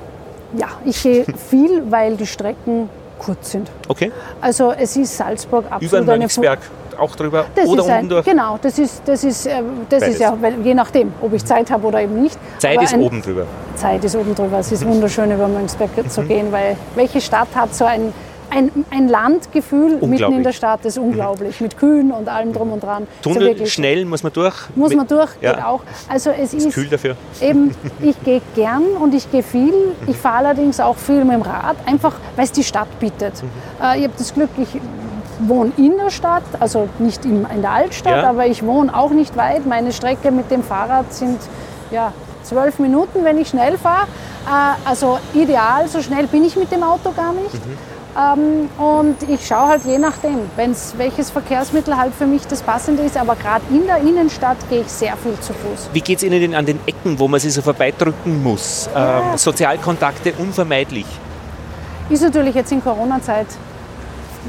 Ja, ich gehe (laughs) viel, weil die Strecken kurz sind. Okay. Also es ist Salzburg absolut Über den Mönchsberg auch drüber das oder unten ein, durch? Genau, das ist, das ist, äh, das ist ja, je nachdem, ob ich Zeit habe oder eben nicht. Zeit Aber ist ein, oben drüber. Zeit ist oben drüber. Es ist wunderschön, über Mönchsberg zu mhm. gehen, weil welche Stadt hat so ein ein, ein Landgefühl mitten in der Stadt, ist unglaublich, mit Kühen und allem drum und dran. Tunnel, also schnell, muss man durch? Muss man durch, ja. geht auch. Also es ist, ist kühl dafür. Eben, (laughs) ich gehe gern und ich gehe viel. Ich fahre allerdings auch viel mit dem Rad, einfach weil es die Stadt bietet. Mhm. Äh, ich habe das Glück, ich wohne in der Stadt, also nicht in, in der Altstadt, ja. aber ich wohne auch nicht weit. Meine Strecke mit dem Fahrrad sind ja, zwölf Minuten, wenn ich schnell fahre. Äh, also ideal, so schnell bin ich mit dem Auto gar nicht. Mhm. Ähm, und ich schaue halt je nachdem, wenn's, welches Verkehrsmittel halt für mich das passende ist. Aber gerade in der Innenstadt gehe ich sehr viel zu Fuß. Wie geht es Ihnen denn an den Ecken, wo man sich so vorbeidrücken muss? Ja. Ähm, Sozialkontakte unvermeidlich? Ist natürlich jetzt in Corona-Zeit,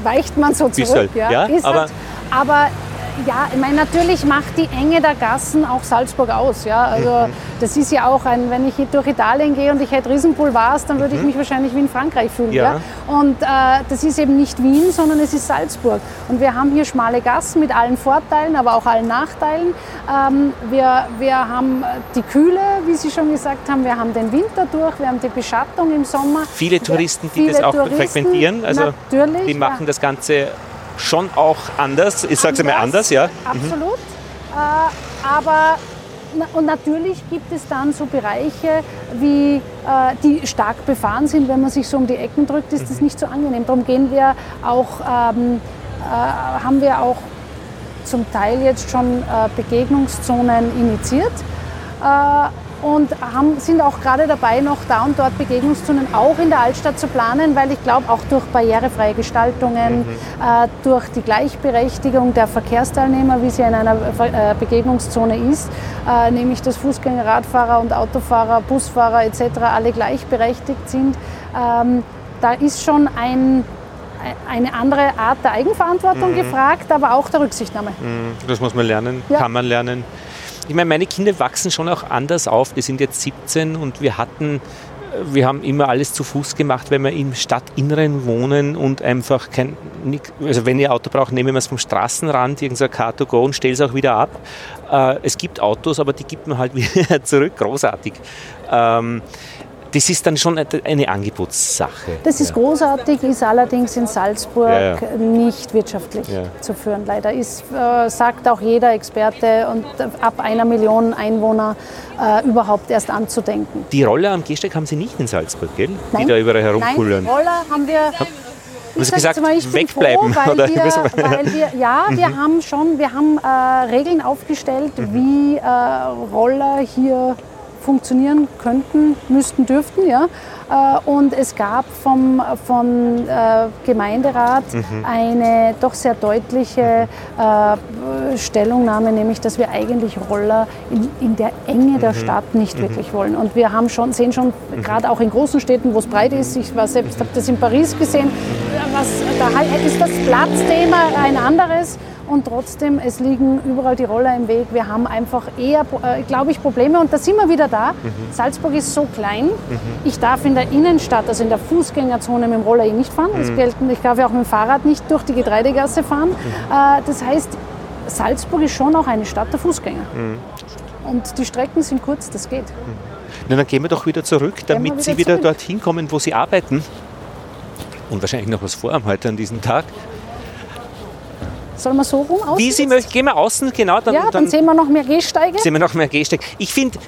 weicht man so zurück. Halt, ja, ja aber, halt, aber ja, ich meine, natürlich macht die Enge der Gassen auch Salzburg aus. Ja? Also mhm. das ist ja auch ein, wenn ich durch Italien gehe und ich hätte Riesenboulevards, dann würde ich mhm. mich wahrscheinlich wie in Frankreich fühlen. Ja. ja? Und äh, das ist eben nicht Wien, sondern es ist Salzburg. Und wir haben hier schmale Gassen mit allen Vorteilen, aber auch allen Nachteilen. Ähm, wir, wir haben die Kühle, wie Sie schon gesagt haben, wir haben den Winter durch, wir haben die Beschattung im Sommer. Viele Touristen, die viele das auch Touristen, frequentieren, also natürlich, die machen ja. das Ganze schon auch anders. Ich sage es einmal anders, ja. Absolut. Mhm. Äh, aber und natürlich gibt es dann so Bereiche, wie, äh, die stark befahren sind. Wenn man sich so um die Ecken drückt, ist das mhm. nicht so angenehm. Darum gehen wir auch, ähm, äh, haben wir auch zum Teil jetzt schon äh, Begegnungszonen initiiert. Und haben, sind auch gerade dabei, noch da und dort Begegnungszonen auch in der Altstadt zu planen, weil ich glaube, auch durch barrierefreie Gestaltungen, mhm. äh, durch die Gleichberechtigung der Verkehrsteilnehmer, wie sie in einer äh, Begegnungszone ist, äh, nämlich dass Fußgänger, Radfahrer und Autofahrer, Busfahrer etc. alle gleichberechtigt sind, ähm, da ist schon ein, eine andere Art der Eigenverantwortung mhm. gefragt, aber auch der Rücksichtnahme. Mhm. Das muss man lernen, ja. kann man lernen. Ich meine, meine Kinder wachsen schon auch anders auf. Die sind jetzt 17 und wir hatten wir haben immer alles zu Fuß gemacht, wenn wir im Stadtinneren wohnen und einfach kein, also wenn ihr Auto braucht, nehmen wir es vom Straßenrand, irgendein Car to go und stellen es auch wieder ab. Äh, es gibt Autos, aber die gibt man halt (laughs) wieder zurück, großartig. Ähm, das ist dann schon eine Angebotssache. Das ist ja. großartig, ist allerdings in Salzburg ja, ja. nicht wirtschaftlich zu führen. Leider ist, äh, sagt auch jeder Experte, und ab einer Million Einwohner äh, überhaupt erst anzudenken. Die Roller am Gehsteig haben Sie nicht in Salzburg, gell? Nein. Die da überall herumkullern. Nein, Roller haben wir. Ich Sie gesagt, mal, ich wegbleiben? Froh, weil, wir, weil wir, ja, (laughs) wir mhm. haben schon, wir haben äh, Regeln aufgestellt, mhm. wie äh, Roller hier funktionieren könnten, müssten, dürften. Ja? Äh, und es gab vom, vom äh, Gemeinderat mhm. eine doch sehr deutliche äh, Stellungnahme, nämlich dass wir eigentlich Roller in, in der Enge der mhm. Stadt nicht mhm. wirklich wollen. Und wir haben schon, sehen schon, mhm. gerade auch in großen Städten, wo es breit ist, ich war selbst, habe das in Paris gesehen, was, da ist das Platzthema ein anderes und trotzdem, es liegen überall die Roller im Weg. Wir haben einfach eher, äh, glaube ich, Probleme und da sind wir wieder da. Mhm. Salzburg ist so klein. Mhm. Ich darf in der Innenstadt, also in der Fußgängerzone mit dem Roller eh nicht fahren. Mhm. Gelten, ich darf ja auch mit dem Fahrrad nicht durch die Getreidegasse fahren. Mhm. Äh, das heißt, Salzburg ist schon auch eine Stadt der Fußgänger. Mhm. Und die Strecken sind kurz, das geht. Mhm. Na, dann gehen wir doch wieder zurück, damit wieder Sie wieder zurück. dorthin kommen, wo Sie arbeiten. Und wahrscheinlich noch was vorhaben heute an diesem Tag. Sollen wir so rum außen? Wie Sie möchten, gehen wir außen, genau. Dann, ja, dann, dann sehen wir noch mehr Gehsteige. Sehen wir noch mehr Gehsteige. Ich finde,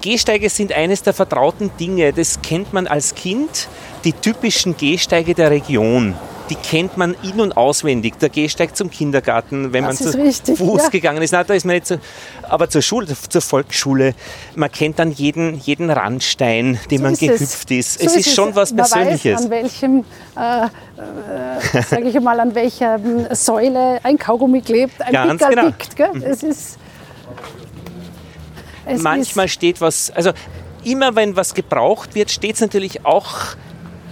Gehsteige sind eines der vertrauten Dinge. Das kennt man als Kind, die typischen Gehsteige der Region die kennt man in- und auswendig. Der Gehsteig zum Kindergarten, wenn das man zu richtig, Fuß ja. gegangen ist. Nein, da ist man nicht so. Aber zur Schule, zur Volksschule, man kennt dann jeden, jeden Randstein, den so man gehüpft es. ist. So es ist, ist schon was Persönliches. Weiß, an welchem, äh, äh, sage ich mal, an welcher Säule ein Kaugummi klebt, ein Ganz Pickerl genau. pickt. Mhm. Es ist, es Manchmal steht was, also immer wenn was gebraucht wird, steht es natürlich auch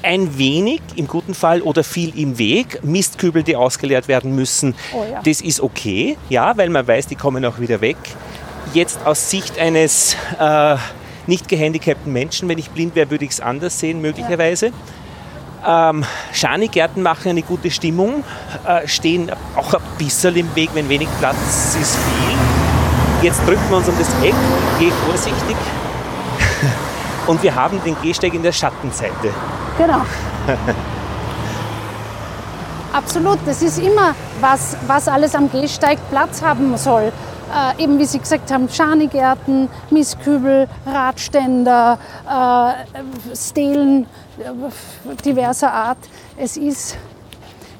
ein wenig im guten Fall oder viel im Weg. Mistkübel, die ausgeleert werden müssen, oh ja. das ist okay, ja, weil man weiß, die kommen auch wieder weg. Jetzt aus Sicht eines äh, nicht gehandicapten Menschen, wenn ich blind wäre, würde ich es anders sehen, möglicherweise. Ja. Ähm, Schanigärten machen eine gute Stimmung, äh, stehen auch ein bisschen im Weg, wenn wenig Platz ist, viel. Jetzt drücken wir uns um das Eck, gehe vorsichtig. (laughs) Und wir haben den Gehsteig in der Schattenseite. Genau. (laughs) Absolut, das ist immer, was, was alles am Gehsteig Platz haben soll. Äh, eben wie Sie gesagt haben, Schanigärten, Mistkübel, Radständer, äh, Stelen äh, diverser Art. Es ist,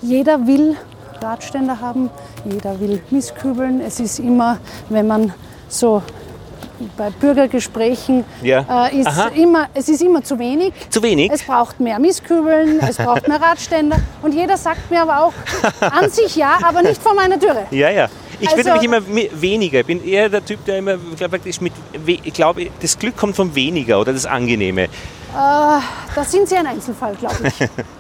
jeder will Radständer haben, jeder will Mistkübeln. Es ist immer, wenn man so bei Bürgergesprächen ja. äh, ist immer, es ist immer zu wenig. Zu wenig? Es braucht mehr Mistkübeln, (laughs) es braucht mehr Radständer. Und jeder sagt mir aber auch, (laughs) an sich ja, aber nicht vor meiner Türe. Ja, ja. Ich also, bin nämlich immer weniger. Ich bin eher der Typ, der immer praktisch mit, ich glaube, das Glück kommt vom weniger oder das Angenehme. Äh, da sind Sie ein Einzelfall, glaube ich. (laughs)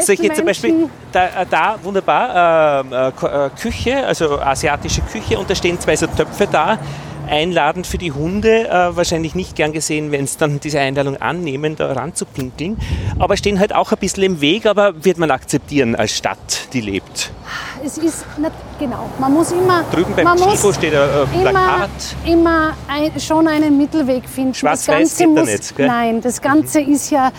Solche zum Beispiel, da, äh, da wunderbar, äh, äh, Küche, also asiatische Küche und da stehen zwei so Töpfe da einladend für die Hunde, äh, wahrscheinlich nicht gern gesehen, wenn es dann diese Einladung annehmen, da ranzupinkeln. Aber stehen halt auch ein bisschen im Weg, aber wird man akzeptieren als Stadt, die lebt. Es ist, nicht, genau, man muss immer... Drüben beim Tifo steht ein äh, Plakat. Immer, ein, schon einen Mittelweg finden. Schwarz-Weiß geht muss, da nicht, gell? Nein, das Ganze mhm. ist ja,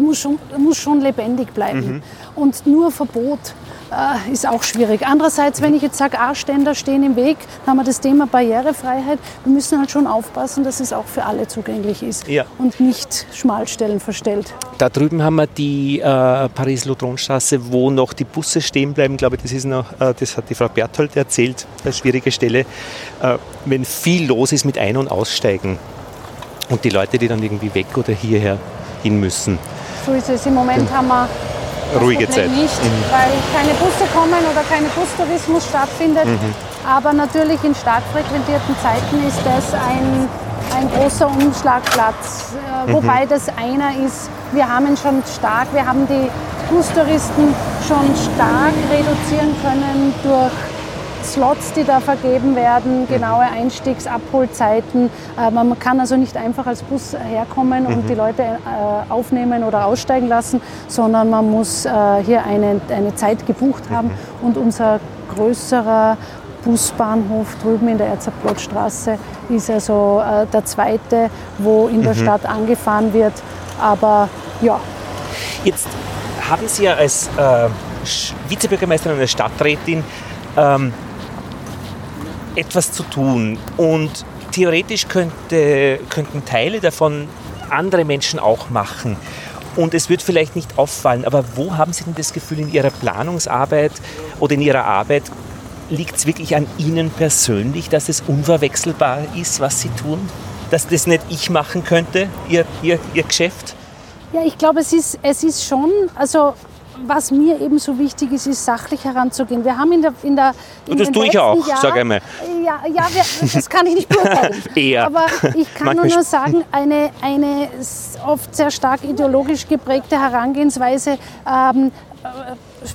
muss schon, muss schon lebendig bleiben. Mhm. Und nur Verbot äh, ist auch schwierig. Andererseits, wenn ich jetzt sage, A-Ständer stehen im Weg, dann haben wir das Thema Barrierefreiheit. Wir müssen halt schon aufpassen, dass es auch für alle zugänglich ist ja. und nicht Schmalstellen verstellt. Da drüben haben wir die äh, Paris-Lautron-Straße, wo noch die Busse stehen bleiben. Ich glaube, das, ist noch, äh, das hat die Frau Berthold erzählt, eine schwierige Stelle. Äh, wenn viel los ist mit Ein- und Aussteigen und die Leute, die dann irgendwie weg oder hierher hin müssen. So ist es. Im Moment haben wir ruhige Zeit. Nicht, mhm. weil keine Busse kommen oder kein Bustourismus stattfindet. Mhm. Aber natürlich in stark frequentierten Zeiten ist das ein, ein großer Umschlagplatz. Äh, mhm. Wobei das einer ist, wir haben ihn schon stark, wir haben die Bustouristen schon stark reduzieren können durch Slots, die da vergeben werden, genaue Einstiegsabholzeiten. Äh, man kann also nicht einfach als Bus herkommen und die Leute äh, aufnehmen oder aussteigen lassen, sondern man muss äh, hier eine, eine Zeit gebucht haben und unser größerer Busbahnhof drüben in der Erzerplottstraße ist also der zweite, wo in der Stadt angefahren wird. Aber ja, Jetzt haben Sie ja als äh, Vizebürgermeisterin und als Stadträtin ähm, etwas zu tun. Und theoretisch könnte, könnten Teile davon andere Menschen auch machen. Und es wird vielleicht nicht auffallen, aber wo haben Sie denn das Gefühl in Ihrer Planungsarbeit oder in Ihrer Arbeit, liegt es wirklich an Ihnen persönlich, dass es unverwechselbar ist, was Sie tun? Dass das nicht ich machen könnte, Ihr, Ihr, Ihr Geschäft? Ja, ich glaube, es ist, es ist schon, also was mir eben so wichtig ist, ist sachlich heranzugehen. Wir haben in der in der in Und das tue ich auch, Jahr, sag einmal. Ja, ja wir, das kann ich nicht beurteilen. (laughs) Eher. Aber ich kann nur, Manchmal nur sagen, eine, eine oft sehr stark ideologisch geprägte Herangehensweise ähm, äh,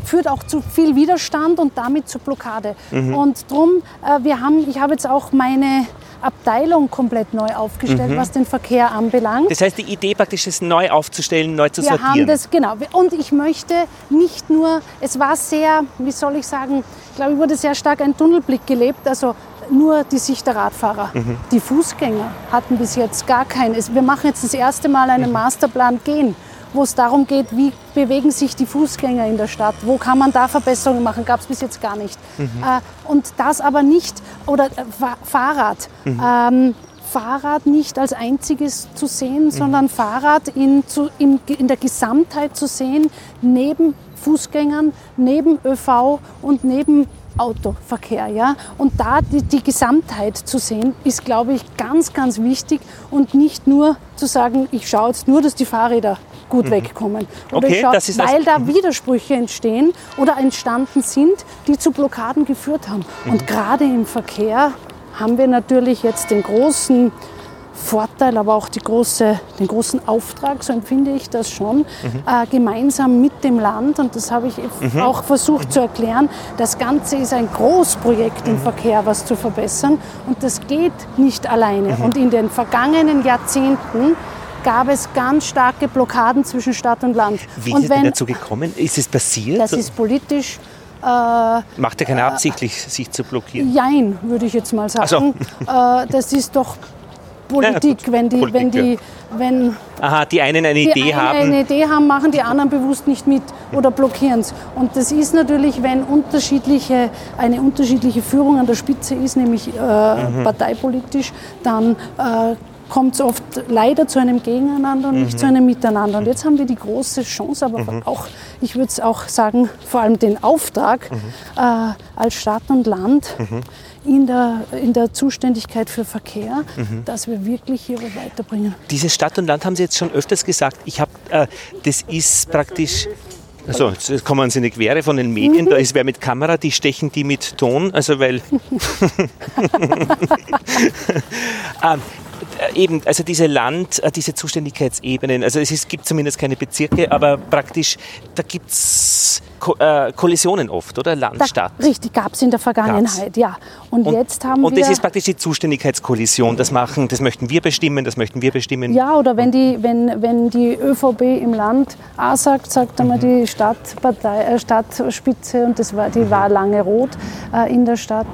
führt auch zu viel Widerstand und damit zur Blockade. Mhm. Und drum, äh, wir haben, ich habe jetzt auch meine Abteilung komplett neu Mhm. aufgestellt, was den Verkehr anbelangt. Das heißt, die Idee praktisch ist neu aufzustellen, neu zu Wir sortieren. haben das, genau. Und ich möchte nicht nur, es war sehr, wie soll ich sagen, ich glaube, ich wurde sehr stark ein Tunnelblick gelebt, also nur die Sicht der Radfahrer. Mhm. Die Fußgänger hatten bis jetzt gar keinen. Wir machen jetzt das erste Mal Mhm. einen Masterplan Gehen, wo es darum geht, wie bewegen sich die Fußgänger in der Stadt, wo kann man da Verbesserungen machen, gab es bis jetzt gar nicht. Mhm. Äh, und das aber nicht, oder äh, Fa Fahrrad. Mhm. Ähm, Fahrrad nicht als einziges zu sehen, Mhm. sondern Fahrrad in, zu, in, in der Gesamtheit zu sehen, neben Fußgängern, neben ÖV und neben Autoverkehr. Ja? Und da die, die Gesamtheit zu sehen, ist, glaube ich, ganz, ganz wichtig und nicht nur zu sagen, ich schaue jetzt nur, dass die Fahrräder gut wegkommen. Oder Okay, ich schaue, das ist weil da Widersprüche entstehen oder entstanden sind, die zu Blockaden geführt haben. Mhm. Und gerade im Verkehr haben wir natürlich jetzt den großen Vorteil, aber auch große, den großen Auftrag, so empfinde ich das schon, äh, gemeinsam mit dem Land, und das habe ich auch versucht zu erklären, das Ganze ist ein Großprojekt im Verkehr, was zu verbessern, und das geht nicht alleine. Und in den vergangenen Jahrzehnten gab es ganz starke Blockaden zwischen Stadt und Land. Wie und ist es denn dazu gekommen? Ist es passiert? das ist politisch Macht ja keiner absichtlich, sich zu blockieren. Jein, würde ich jetzt mal so. sagen. (laughs) Äh, das ist doch Politik, gut. wenn die, Politik, wenn die, wenn Aha, die einen eine die Idee einen haben. eine Idee haben, machen die anderen bewusst nicht mit oder blockieren es. Und das ist natürlich, wenn unterschiedliche, eine unterschiedliche Führung an der Spitze ist, nämlich äh, Mhm. parteipolitisch, dann äh, kommt es oft leider zu einem Gegeneinander und nicht Mhm. zu einem Miteinander. Und jetzt haben wir die große Chance, aber auch, ich würde es auch sagen, vor allem den Auftrag Mhm. äh, als Stadt und Land in, der, in der Zuständigkeit für Verkehr, Mhm. dass wir wirklich hier weiterbringen. Dieses Stadt und Land haben Sie jetzt schon öfters gesagt. Ich habe, äh, das ist praktisch. Also, jetzt kommen Sie in die Quere von den Medien, Mhm. da ist wer mit Kamera, die stechen die mit Ton, also weil. (laughs) (laughs) ähm, äh, eben, also diese Land, äh, diese Zuständigkeitsebenen, also es ist, gibt zumindest keine Bezirke, aber praktisch, da gibt es Ko äh, Kollisionen oft, oder? Land, Da, Stadt. richtig, gab es in der Vergangenheit, ja. Und, jetzt haben und wir... das ist praktisch die Zuständigkeitskollision. Das machen, das möchten wir bestimmen, das möchten wir bestimmen. ja, oder wenn die, wenn, wenn die ÖVP im Land A sagt, sagt einmal Mhm. die Stadtpartei, äh, Stadtspitze und das war, die war lange rot äh, in der Stadt.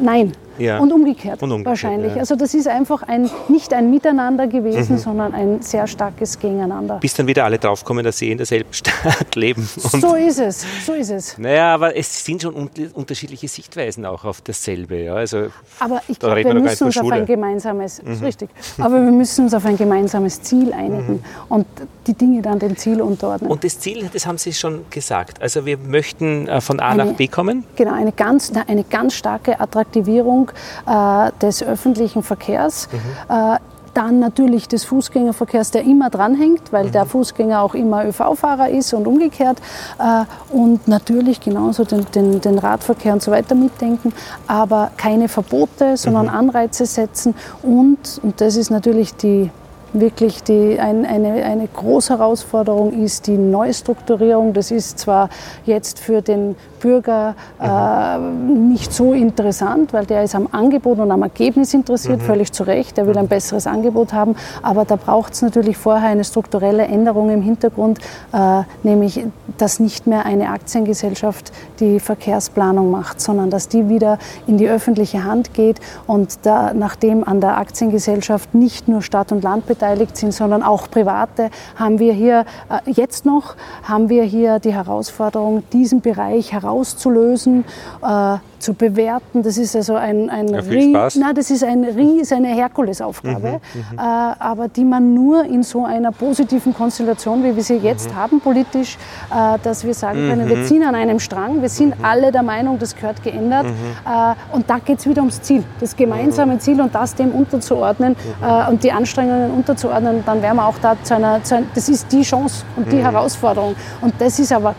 Nein. Ja. Und umgekehrt, Und umgekehrt, wahrscheinlich. ja. Also das ist einfach ein, nicht ein Miteinander gewesen, Mhm. sondern ein sehr starkes Gegeneinander. Bis dann wieder alle draufkommen, dass sie in derselben (laughs) Stadt leben. So ist es, so ist es. Naja, aber es sind schon un unterschiedliche Sichtweisen auch auf dasselbe. Ja? Also, Aber ich glaube, wir müssen uns auf ein gemeinsames, ist richtig, aber wir müssen uns auf ein gemeinsames Ziel einigen und die Dinge dann dem Ziel unterordnen. und das Ziel, das haben Sie schon gesagt. Also wir möchten äh, von A Eine- nach B kommen. Genau, eine ganz, eine ganz starke Attraktivierung äh, des öffentlichen Verkehrs. Äh, dann natürlich des Fußgängerverkehrs, der immer dranhängt, weil der Fußgänger auch immer ÖV-Fahrer ist und umgekehrt. Äh, und natürlich genauso den, den, den Radverkehr und so weiter mitdenken, aber keine Verbote, sondern Anreize setzen und, und das ist natürlich die wirklich die, ein, eine, eine große Herausforderung ist die Neustrukturierung. Das ist zwar jetzt für den Bürger äh, nicht so interessant, weil der ist am Angebot und am Ergebnis interessiert, mhm. völlig zu Recht. Der will ein besseres Angebot haben. Aber da braucht es natürlich vorher eine strukturelle Änderung im Hintergrund, äh, nämlich dass nicht mehr eine Aktiengesellschaft die Verkehrsplanung macht, sondern dass die wieder in die öffentliche Hand geht und da, nachdem an der Aktiengesellschaft nicht nur Stadt und Land beteiligt sind, sondern auch Private, haben wir hier äh, jetzt noch haben wir hier die Herausforderung, diesen Bereich herauszulösen, äh, zu bewerten. Das ist also ein, ein ja, Spaß. Na, das ist ein Ries, eine Herkulesaufgabe, mhm, mhm, äh, aber die man nur in so einer positiven Konstellation, wie wir sie jetzt mhm. haben politisch, äh, dass wir sagen können, wir mhm. ziehen an einem Strang, wir sind mhm. alle der Meinung, das gehört geändert mhm. äh, und da geht es wieder ums Ziel, das gemeinsame Ziel und das dem unterzuordnen äh, und die Anstrengungen unterzuordnen, dann wären wir auch da zu einer, zu einer das ist die Chance und die Herausforderung und das ist aber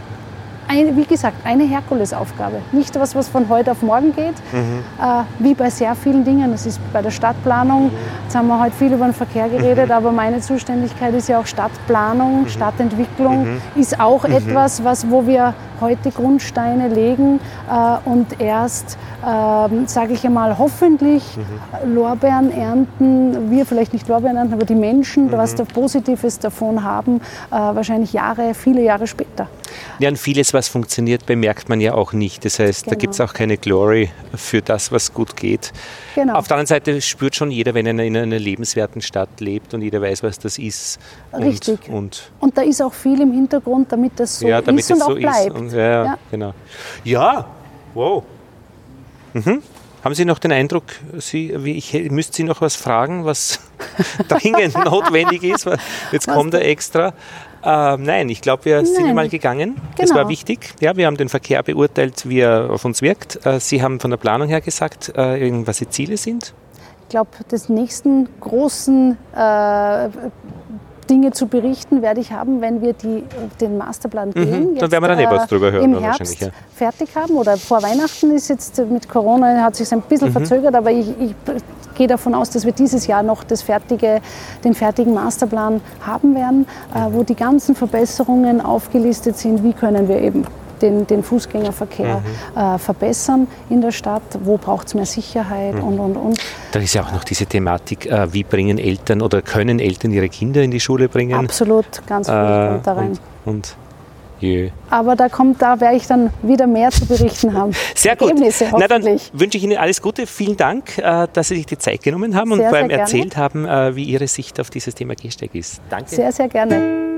eine, wie gesagt, eine Herkulesaufgabe. Nicht etwas, was von heute auf morgen geht, mhm. äh, wie bei sehr vielen Dingen. Das ist bei der Stadtplanung. Jetzt haben wir heute viel über den Verkehr geredet, mhm. aber meine Zuständigkeit ist ja auch Stadtplanung, mhm. Stadtentwicklung mhm. ist auch mhm. etwas, was, wo wir heute Grundsteine legen äh, und erst, äh, sage ich einmal, hoffentlich mhm. Lorbeeren ernten, wir vielleicht nicht Lorbeeren ernten, aber die Menschen, mhm. was da Positives davon haben, äh, wahrscheinlich Jahre, viele Jahre später. Ja, und vieles, was funktioniert, bemerkt man ja auch nicht. Das heißt, genau. da gibt es auch keine Glory für das, was gut geht. Genau. Auf der anderen Seite spürt schon jeder, wenn er in einer lebenswerten Stadt lebt und jeder weiß, was das ist. Richtig. Und, und, und da ist auch viel im Hintergrund, damit das so ja, damit ist und auch so bleibt. Und, ja, ja, genau. Ja, wow. Mhm. Haben Sie noch den Eindruck, Sie, wie ich, müsste Sie noch was fragen, was (laughs) dringend (laughs) notwendig ist? Jetzt was kommt er extra. Äh, nein, ich glaube, wir nein. sind mal gegangen. Genau. Das war wichtig. Ja, wir haben den Verkehr beurteilt, wie er auf uns wirkt. Äh, Sie haben von der Planung her gesagt, äh, was die Ziele sind. Ich glaube, das nächsten großen äh, Dinge zu berichten werde ich haben, wenn wir die, den Masterplan mhm, gehen. Mhm, dann werden wir dann eh was drüber hören. Im Herbst ja. fertig haben oder vor Weihnachten ist jetzt mit Corona hat sich ein bisschen mhm. verzögert, aber ich, ich gehe davon aus, dass wir dieses Jahr noch das fertige, den fertigen Masterplan haben werden, äh, wo die ganzen Verbesserungen aufgelistet sind. Wie können wir eben den, den Fußgängerverkehr mhm. äh, verbessern in der Stadt, wo braucht es mehr Sicherheit mhm. und, und, und. Da ist ja auch noch diese Thematik, äh, wie bringen Eltern oder können Eltern ihre Kinder in die Schule bringen? Absolut, ganz viel äh, kommt da rein. Und, und Jö. Aber da kommt, da werde ich dann wieder mehr zu berichten haben. (laughs) Sehr gut. Ergebnisse, Na, dann wünsche ich Ihnen alles Gute. Vielen Dank, äh, dass Sie sich die Zeit genommen haben sehr, und vor allem erzählt haben, äh, wie Ihre Sicht auf dieses Thema Gehsteig ist. Danke. Sehr, sehr gerne.